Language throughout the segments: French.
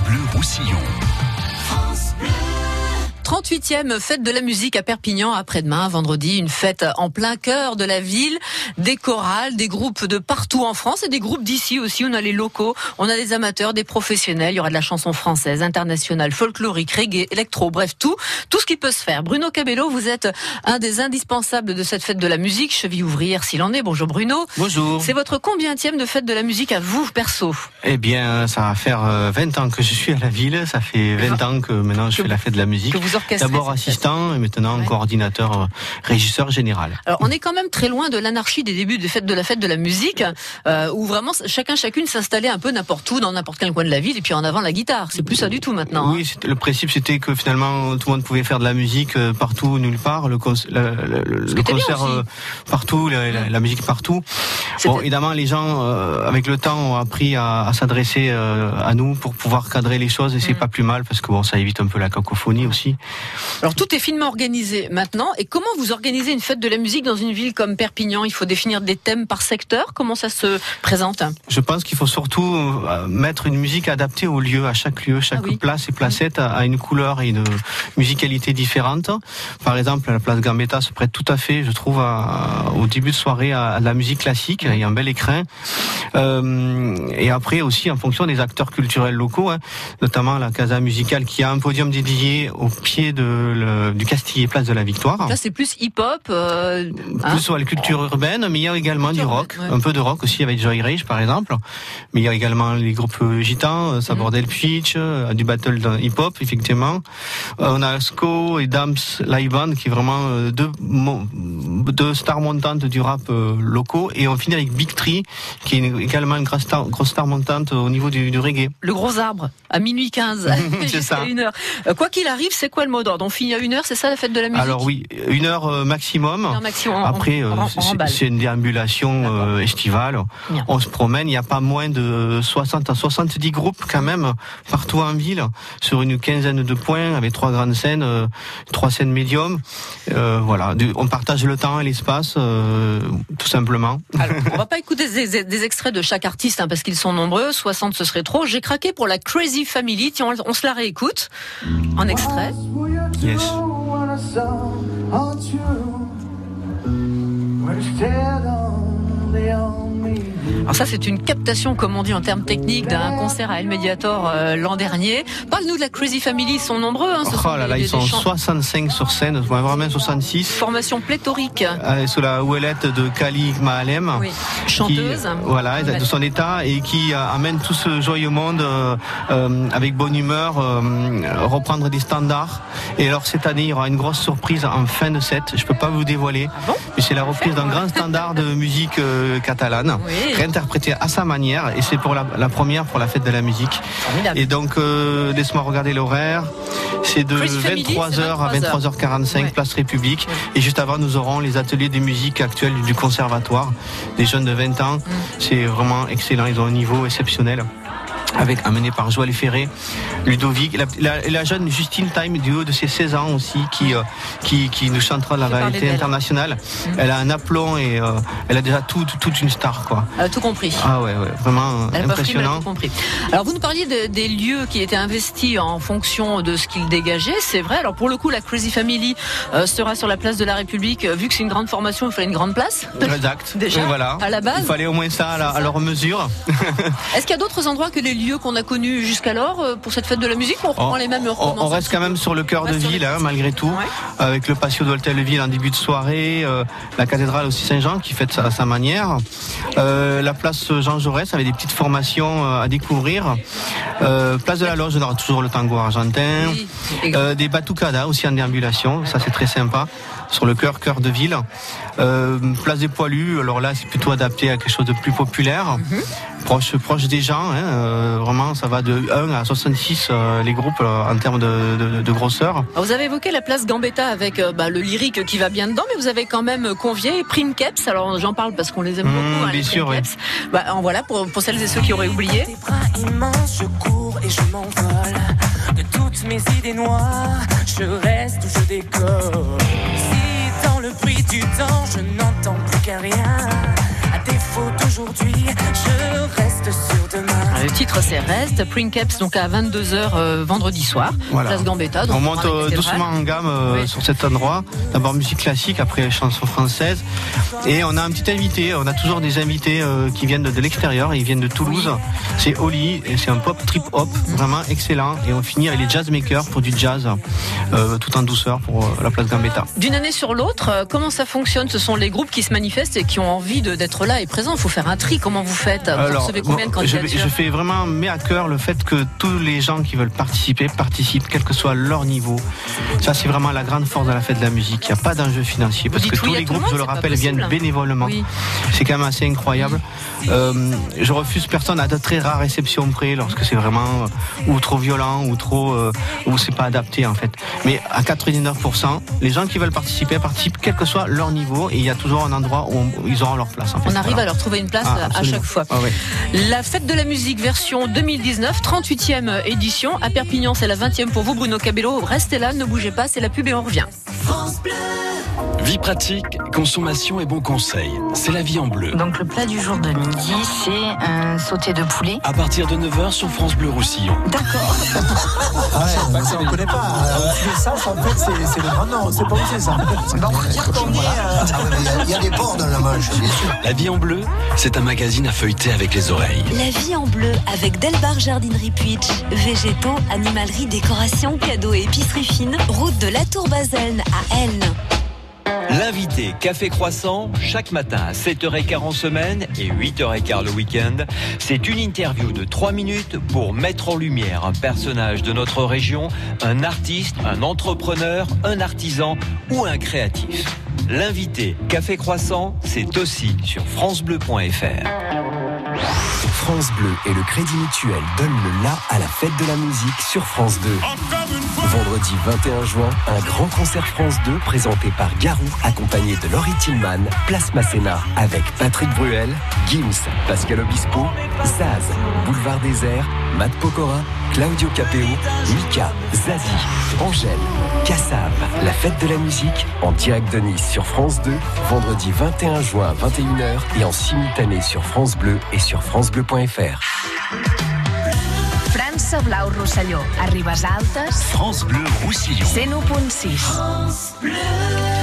Bleu Roussillon. 38e fête de la musique à Perpignan après-demain, vendredi, une fête en plein cœur de la ville, des chorales, des groupes de partout en France et des groupes d'ici aussi. On a les locaux, on a des amateurs, des professionnels. Il y aura de la chanson française, internationale, folklorique, reggae, électro, bref tout, tout ce qui peut se faire. Bruno Cabello, vous êtes un des indispensables de cette fête de la musique, cheville ouvrière s'il en est. Bonjour Bruno. Bonjour. C'est votre combienième de fête de la musique à vous perso? Eh bien, ça va faire 20 euh, ans que je suis à la ville. Ça fait 20 ans que maintenant je fais la fête de la musique. D'abord assistant et maintenant coordinateur, euh, régisseur général. Alors on est quand même très loin de l'anarchie des débuts des fêtes de la fête de la musique, euh, où vraiment chacun chacune s'installait un peu n'importe où, dans n'importe quel coin de la ville, et puis en avant la guitare. C'est plus ça du tout maintenant. Oui, hein. le principe c'était que finalement tout le monde pouvait faire de la musique euh, partout, nulle part, le, le, concert partout, la, musique partout. Bon, évidemment, les gens avec le temps ont appris à, à s'adresser à nous pour pouvoir cadrer les choses, et c'est mm. pas plus mal parce que bon, ça évite un peu la cacophonie aussi. Alors tout est finement organisé maintenant. Et comment vous organisez une fête de la musique dans une ville comme Perpignan? Il faut définir des thèmes par secteur. Comment ça se présente? Je pense qu'il faut surtout euh, mettre une musique adaptée au lieu, à chaque lieu. Chaque ah place et placette a une couleur et une musicalité différente. Par exemple, la place Gambetta se prête tout à fait, je trouve, au début de soirée à, la musique classique. Il y a un bel écrin. Euh, et après aussi en fonction des acteurs culturels locaux, hein, notamment la Casa Musicale qui a un podium dédié au pied de, du Castillet Place de la Victoire. Là, c'est plus hip-hop. Euh, hein plus sur la culture urbaine, mais il y a également du rock, un peu de rock aussi avec Joy Rage par exemple. Mais il y a également les groupes gitans, euh, Sabordel mm Pitch, euh, du battle hip-hop effectivement. on a Sco et Dams Live Band qui est vraiment deux, deux stars montantes du rap locaux. Et on finit avec Big Tree qui est également une grosse star, grosse star montante au niveau du, du reggae. Le gros arbre à minuit 15 c'est ça. Une heure. Quoi qu'il arrive, c'est quoi le mot d'ordre On finit à une heure, c'est ça la fête de la musique Alors oui, une heure euh, maximum. Après, euh, c'est une déambulation euh, estivale. On se promène, il n'y a pas moins de 60 à 70 groupes quand même partout en ville, sur une quinzaine de points, avec trois grandes scènes, trois scènes médiums. voilà, on partage le temps et l'espace, tout simplement. Alors, on va pas écouter des, extraits de chaque artiste hein, parce qu'ils sont nombreux. 60 ce serait trop. J'ai craqué pour la Crazy Family. Tiens, on, on se la réécoute en extrait. Yes. Yes. Alors ça, c'est une captation, comme on dit en termes techniques, d'un concert à El Mediator euh, l'an dernier. Parle-nous de la Crazy Family, ils sont nombreux. Hein, oh là là, ils sont 65 sur scène, vraiment 66. Formation pléthorique. Euh, sous la ouellette de Kali Mahalem. Oui. Chanteuse. voilà, de son état, et qui euh, amène tout ce joyeux monde avec bonne humeur, reprendre des standards. Et alors cette année, il y aura une grosse surprise en fin de set. Je peux pas vous dévoiler, ah mais c'est la reprise d'un grand standard de musique catalane. Oui interprété à sa manière et c'est pour la, première pour la fête de la musique. Et donc euh, laisse-moi regarder l'horaire. C'est de 23h à 23h45 place République et juste avant nous aurons les ateliers de musique actuels du conservatoire des jeunes de 20 ans. Mm. C'est vraiment excellent, ils ont un niveau exceptionnel avec amené par Joël Ferré, Ludovic, la, jeune Justine Time du haut de ses 16 ans aussi qui euh, qui, qui, nous chantera la variété internationale. Mm. Elle a un aplomb et euh, elle a déjà tout, toute une star quoi. Elle a tout compris. Ah ouais, ouais vraiment impressionnant. compris. Alors vous nous parliez des lieux qui étaient investis en fonction de ce qu'ils dégageaient, c'est vrai. Alors pour le coup, la Crazy Family euh, sera sur la place de la République. Vu que c'est une grande formation, il fallait une grande place. Exact. Déjà. voilà. À la base. Il fallait au moins ça à, leur mesure. Est-ce qu'il y a d'autres endroits que les lieux qu'on a connus jusqu'alors euh, pour cette fête de la musique On reprend les mêmes On, reste quand même sur le cœur de ville, hein, malgré tout, avec le patio de l'Hôtel-Ville en début de soirée, euh, la cathédrale aussi Saint-Jean qui fête à sa manière, euh, la place Jean Jaurès avec des petites formations à découvrir, place de la Loge, on aura toujours le tango argentin, des batucadas aussi en déambulation, ça c'est très sympa sur le cœur cœur de ville. Euh, place des poilus, alors là c'est plutôt adapté à quelque chose de plus populaire, mhm. proche proche des gens. Hein, euh, vraiment, ça va de 1 à 66 euh, les groupes en termes de, grosseur. vous avez évoqué la place Gambetta avec bah, le lyrique qui va bien dedans, mais vous avez quand même convié Prime Keps. Alors j'en parle parce qu'on les aime beaucoup. Mmh, hein, bien sûr, oui. Bah, en voilà pour, pour celles et ceux qui auraient oublié. je cours et je m'envole de toutes mes idées noires. Je reste où je décolle le bruit du temps, je n'entends plus qu'un rien. À défaut d'aujourd'hui, je reste reste sur demain. Le titre c'est Reste, Princeps donc à 22h euh, vendredi soir, place Gambetta. on monte euh, doucement en gamme euh, sur cet endroit. D'abord musique classique, après chanson française. Et on a un petit invité, on a toujours des invités qui viennent de, l'extérieur, ils viennent de Toulouse. C'est Oli, et c'est un pop trip hop, vraiment excellent. Et on finit avec les jazzmakers pour du jazz, tout en douceur pour la place Gambetta. D'une année sur l'autre, comment ça fonctionne? Ce sont les groupes qui se manifestent et qui ont envie d'être là et présents. Il faut faire un tri. Comment vous faites Vous recevez combien de je, je fais vraiment met à cœur le fait que tous les gens qui veulent participer participent, quel que soit leur niveau. Ça, c'est vraiment la grande force de la fête de la musique. Il n'y a pas d'enjeu financier parce que tous les groupes, je le rappelle, viennent bénévolement. C'est quand même assez incroyable. Euh, je refuse personne à de très rares exceptions près lorsque c'est vraiment euh, ou trop violent ou trop euh, ou c'est pas adapté en fait. Mais à 99%, les gens qui veulent participer participent quel que soit leur niveau et il y a toujours un endroit où ils auront leur place. En On arrive à leur trouver une place ah, à chaque fois. Ah la fête de la musique version 2019, 38e édition à Perpignan, c'est la 20e pour vous Bruno Cabello. Restez là, ne bougez pas, c'est la pub et on revient. France Bleu. Vie pratique, consommation et bon conseil. C'est la vie en bleu. Donc le plat du jour de midi, c'est un sauté de poulet. À partir de 9h sur France Bleu Roussillon. D'accord. ah ouais, on ne connaît pas. ça, en fait, c'est le grand nom. C'est pas où c'est ça. Bon, on dire qu'on est. Euh, il y, a des ports dans la Manche, bien sûr. La vie en bleu, c'est un magazine à feuilleter avec les oreilles. La vie en bleu avec Delbar Jardinerie Puitch. Végétaux, animalerie, décoration, cadeaux et épicerie fine. Route de la Tour Baselne à Elne. L'invité Café Croissant, chaque matin à 7h15 en semaine et 8h15 le week-end, c'est une interview de 3 minutes pour mettre en lumière un personnage de notre région, un artiste, un entrepreneur, un artisan ou un créatif. L'invité Café Croissant, c'est aussi sur francebleu.fr. France Bleu et le Crédit Mutuel donnent le la à la fête de la musique sur France 2. Vendredi 21 juin, un grand concert France 2 présenté par Garou, accompagné de Laurie Tillman, Place Masséna, avec Patrick Bruel, Gims, Pascal Obispo, Zaz, Boulevard Désert, Matt Pokora, Claudio Capeo, Mika, Zazie, Angèle, Kassav. La fête de la musique en direct de Nice sur France 2, vendredi 21 juin à 21h et en simultané sur France Bleu et sur francebleu.fr. France Blau Rosselló, a Altes. France Bleu Roussillon. 101.6.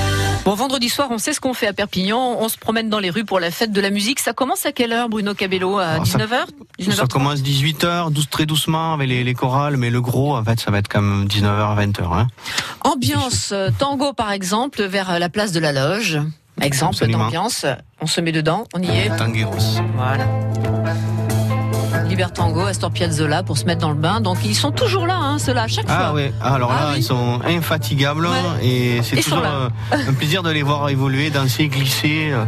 Bon, vendredi soir, on sait ce qu'on fait à Perpignan. On se promène dans les rues pour la fête de la musique. Ça commence à quelle heure, Bruno Cabello À 19h, Ça, commence 18h, 12, très doucement avec les, chorales, mais le gros, en fait, ça va être comme 19h, 20h. Hein. Ambiance euh, tango, par exemple, vers la place de la Loge. Exemple d'ambiance. On se met dedans, on y est. Tangueros. Voilà. Libertango, Astor Piazzolla pour se mettre dans le bain. Donc ils sont toujours là, hein, ceux-là, à chaque ah, fois. Oui. Ah, alors là, ah ils sont infatigables et c'est toujours euh, un plaisir de les voir évoluer, danser, glisser euh,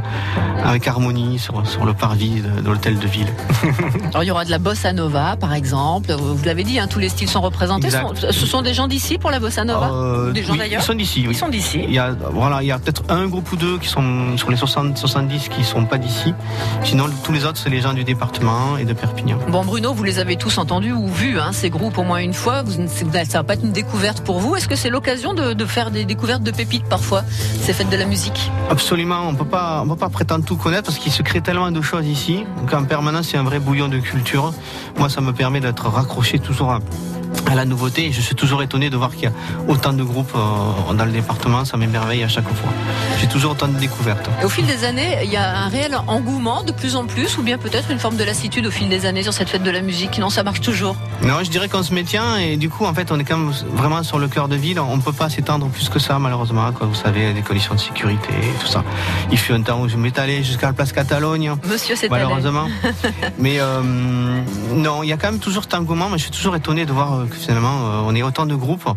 avec harmonie sur, sur le parvis de, l'hôtel de ville. alors il y aura de la bossa nova, par exemple. Vous l'avez dit, hein, tous les styles sont représentés. Ce sont des gens d'ici pour la bossa nova euh, Des gens d'ailleurs Ils sont d'ici, oui. Ils sont d'ici. Il y a, voilà, il y a peut-être un groupe ou deux qui sont sur les 60, 70 qui sont pas d'ici. Sinon, tous les autres, c'est les gens du département et de Perpignan. Bon, Bruno, vous les avez tous entendus ou vus, hein, ces groupes au moins une fois. Vous, ça va pas être une découverte pour vous. Est-ce que c'est l'occasion de, faire des découvertes de pépites parfois, ces fêtes de la musique? Absolument. On peut pas, peut pas prétendre tout connaître parce qu'il se crée tellement de choses ici. qu'en permanence, c'est un vrai bouillon de culture. Moi, ça me permet d'être raccroché toujours à à la nouveauté. Je suis toujours étonné de voir qu'il y a autant de groupes euh, dans le département. Ça m'émerveille à chaque fois. J'ai toujours autant de découvertes. au fil des années, il y a un réel engouement de plus en plus, ou bien peut-être une forme de lassitude au fil des années sur cette fête de la musique. Non, ça marche toujours. Non, je dirais qu'on se maintient et du coup, en fait, on est quand même vraiment sur le cœur de ville. On ne peut pas s'étendre plus que ça, malheureusement. Quoi. Vous savez, des conditions de sécurité et tout ça. Il fut un temps où je m'étalais jusqu'à la place Catalogne. Monsieur, c'est malheureusement. mais euh, non, il y a quand même toujours cet engouement. Mais je suis toujours étonné de voir euh, que finalement, euh, on est autant de groupes.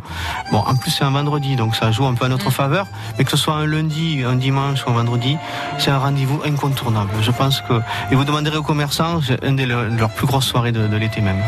Bon, en plus, c'est un vendredi, donc ça joue un peu à notre faveur. Mais que ce soit un lundi, un dimanche ou un vendredi, c'est un rendez-vous incontournable. Je pense que. Et vous demanderez aux commerçants, c'est une de leurs plus grosses soirées de, l'été même.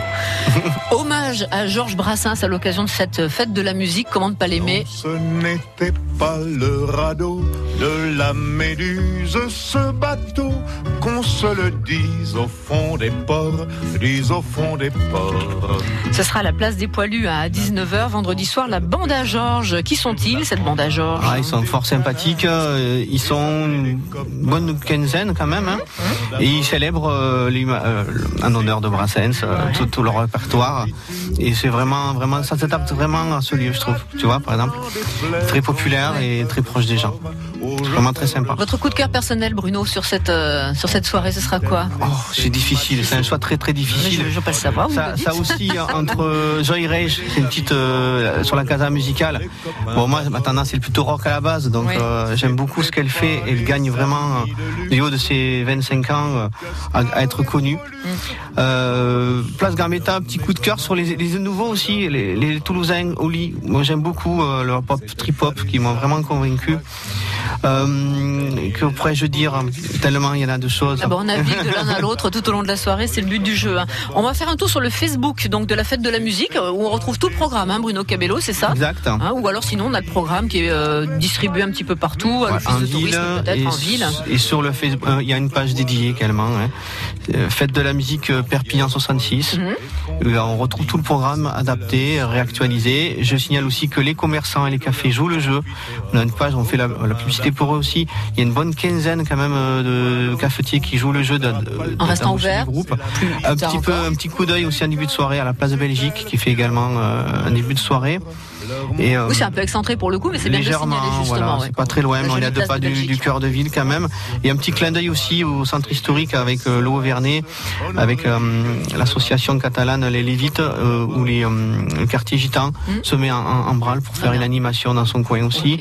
Hommage à Georges Brassens à l'occasion de cette fête de la musique. Comment ne pas l'aimer? Ce n'était pas le radeau de la méduse, ce bateau qu'on se le dise au fond des ports, dise au fond des ports. Ce sera à la place des poilus à 19h vendredi soir, la bande à Georges. Qui sont-ils, cette bande à Georges ah, Ils sont fort sympathiques, euh, ils sont une bonne quinzaine quand même, hein. et ils célèbrent euh, euh, en honneur de Brassens tout, leur répertoire. Et c'est vraiment, vraiment, ça s'adapte vraiment à ce lieu, je trouve. Tu vois, par exemple, très populaire et très proche des gens. Vraiment très sympa. Votre coup de cœur personnel, Bruno, sur cette, sur cette soirée, ce sera quoi oh, C'est difficile, c'est un choix très très difficile. je, je peux le savoir. Ça, ça aussi, entre Joy Rage, c'est une petite sur la casa musicale. Bon, moi, ma tendance c'est plutôt rock à la base, donc j'aime beaucoup ce qu'elle fait. Elle gagne vraiment, du haut de ses 25 ans, à, être connue. Mm. Place Gambetta, petit coup de cœur sur les, les nouveaux aussi, les, les Toulousains, Oli. Moi, j'aime beaucoup leur pop, trip-hop, qui m'ont vraiment convaincu. Euh, que pourrais-je dire? Tellement il y en a de Ah on navigue de l'un à l'autre tout au long de la soirée, c'est le but du jeu. Hein. On va faire un tour sur le Facebook donc de la fête de la musique où on retrouve tout le programme, hein, Bruno Cabello, c'est ça? Exact. Hein, ou alors sinon on a le programme qui est euh, distribué un petit peu partout, en, ville, et en ville. Et sur le Facebook, euh, il y a une page dédiée également. Fête de la musique Perpignan 66. Mhm. On retrouve tout le programme adapté, réactualisé. Je signale aussi que les commerçants et les cafés jouent le jeu. On a une page, on fait la, la publicité pour eux aussi. Il y a une bonne quinzaine quand même euh, de cafetiers qui jouent le jeu de, en restant ouvert. Groupe. un petit peu, un petit coup d'œil aussi en début de soirée à la place de Belgique qui fait également euh, un début de soirée. Et, euh, oui, c'est un peu excentré pour le coup, mais c'est bien de signaler justement. Voilà, C'est pas très loin, mais on est à deux pas du, cœur de ville quand même. Et un petit clin d'œil aussi au centre historique avec euh, l'eau Vernet, avec euh, l'association catalane Les Lévites, où les, le quartier gitan hmm. se met en, branle pour faire une animation dans son coin aussi.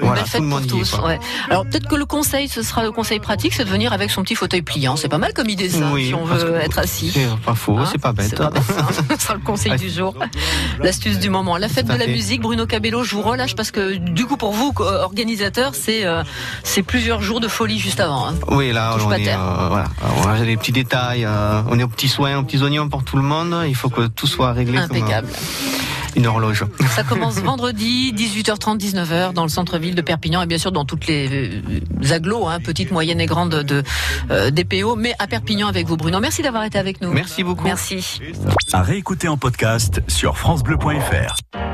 Voilà, tout le monde tous. Ouais. Alors peut-être que le conseil, ce sera le conseil pratique, c'est de venir avec son petit fauteuil pliant. C'est pas mal comme idée ça, si on veut être assis. C'est pas faux, hein c'est pas bête. Pas bête ce sera le conseil du jour, l'astuce du moment. La fête de la musique, Bruno Cabello, je vous relâche parce que du coup pour vous, organisateur, c'est euh, c'est plusieurs jours de folie juste avant. Hein. Oui, là on, est, euh, voilà. on a des petits détails, euh, on est aux petits soins, aux petits oignons pour tout le monde. Il faut que tout soit réglé. Impeccable. une horloge. Ça commence vendredi, 18h30, 19h, dans le centre-ville de Perpignan et bien sûr dans toutes les agglos, hein, petites, moyennes et grandes de DPO, mais à Perpignan avec vous, Bruno. Merci d'avoir été avec nous. Merci beaucoup. Merci. À réécouter en podcast sur FranceBleu.fr.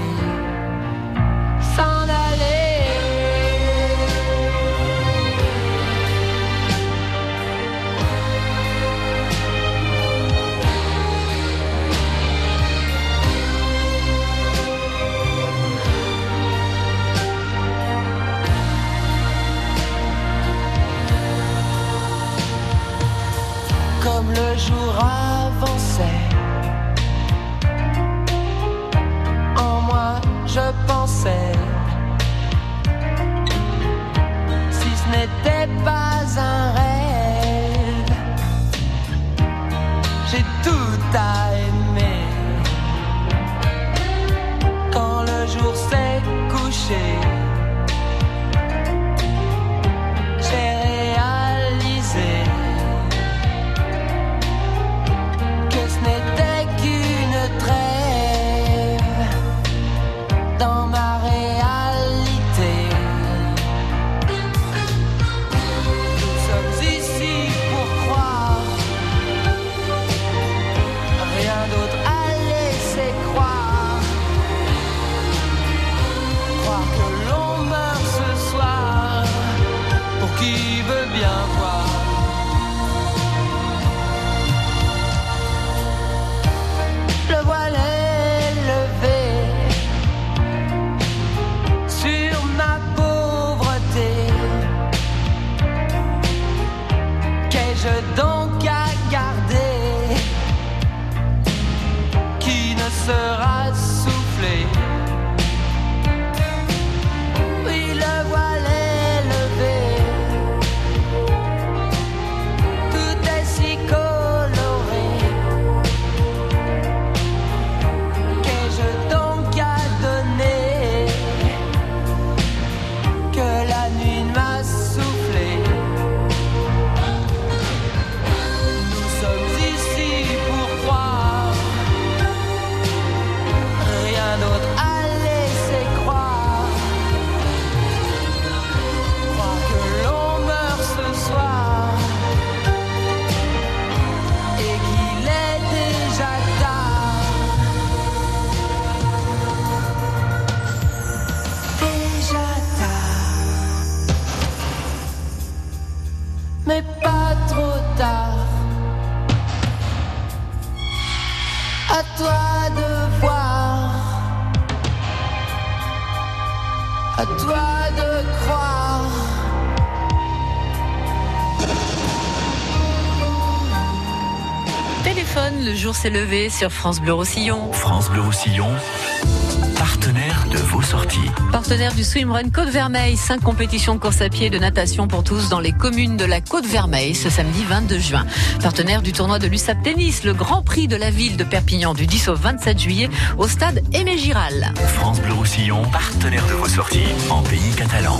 à toi de croire. Le jour s'est levé sur France Bleu Roussillon. France Bleu Roussillon partenaire de vos sorties. Partenaire du Swimrun Côte Vermeille, cinq compétitions de course à pied et de natation pour tous dans les communes de la Côte Vermeille ce samedi 22 juin. Partenaire du tournoi de l'USAP Tennis, le Grand Prix de la ville de Perpignan du 10 au 27 juillet au stade Aimé Giral. France Bleu Roussillon, partenaire de vos sorties en pays catalan.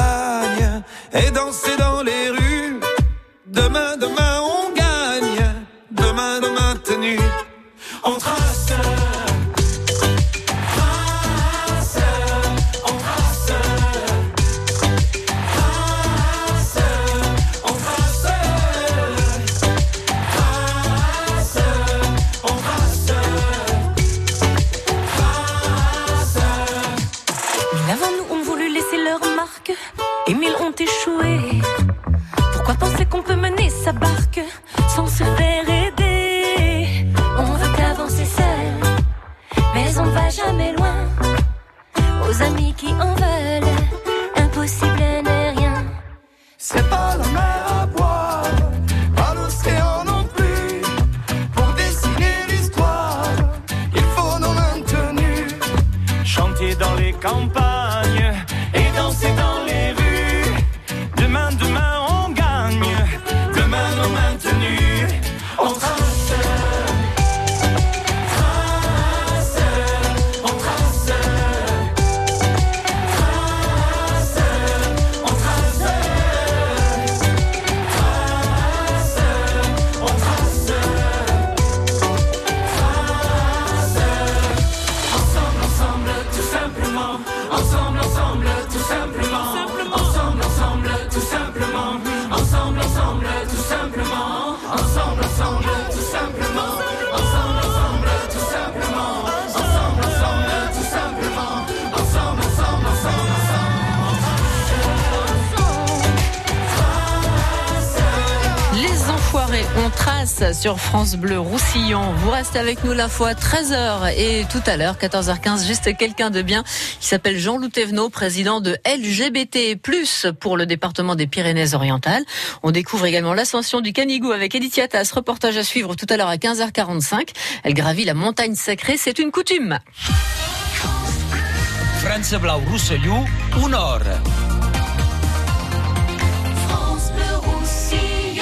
et danser dans les rues. Demain, demain, on gagne. Demain, demain, tenu. On. Trace, on trace. Trace, on trace. Trace, on trace. Trace. Mille avant nous ont voulu laisser leur marque, mille ont échoué. Pourquoi penser qu'on peut sur France Bleu Roussillon. Vous restez avec nous la fois 13h et tout à l'heure, 14h15, juste quelqu'un de bien qui s'appelle Jean-Loup Thévenot, président de LGBT+, pour le département des Pyrénées-Orientales. On découvre également l'ascension du Canigou avec Edith Yatas, reportage à suivre tout à l'heure à 15h45. Elle gravit la montagne sacrée, c'est une coutume. France Blau Roussillon, une heure.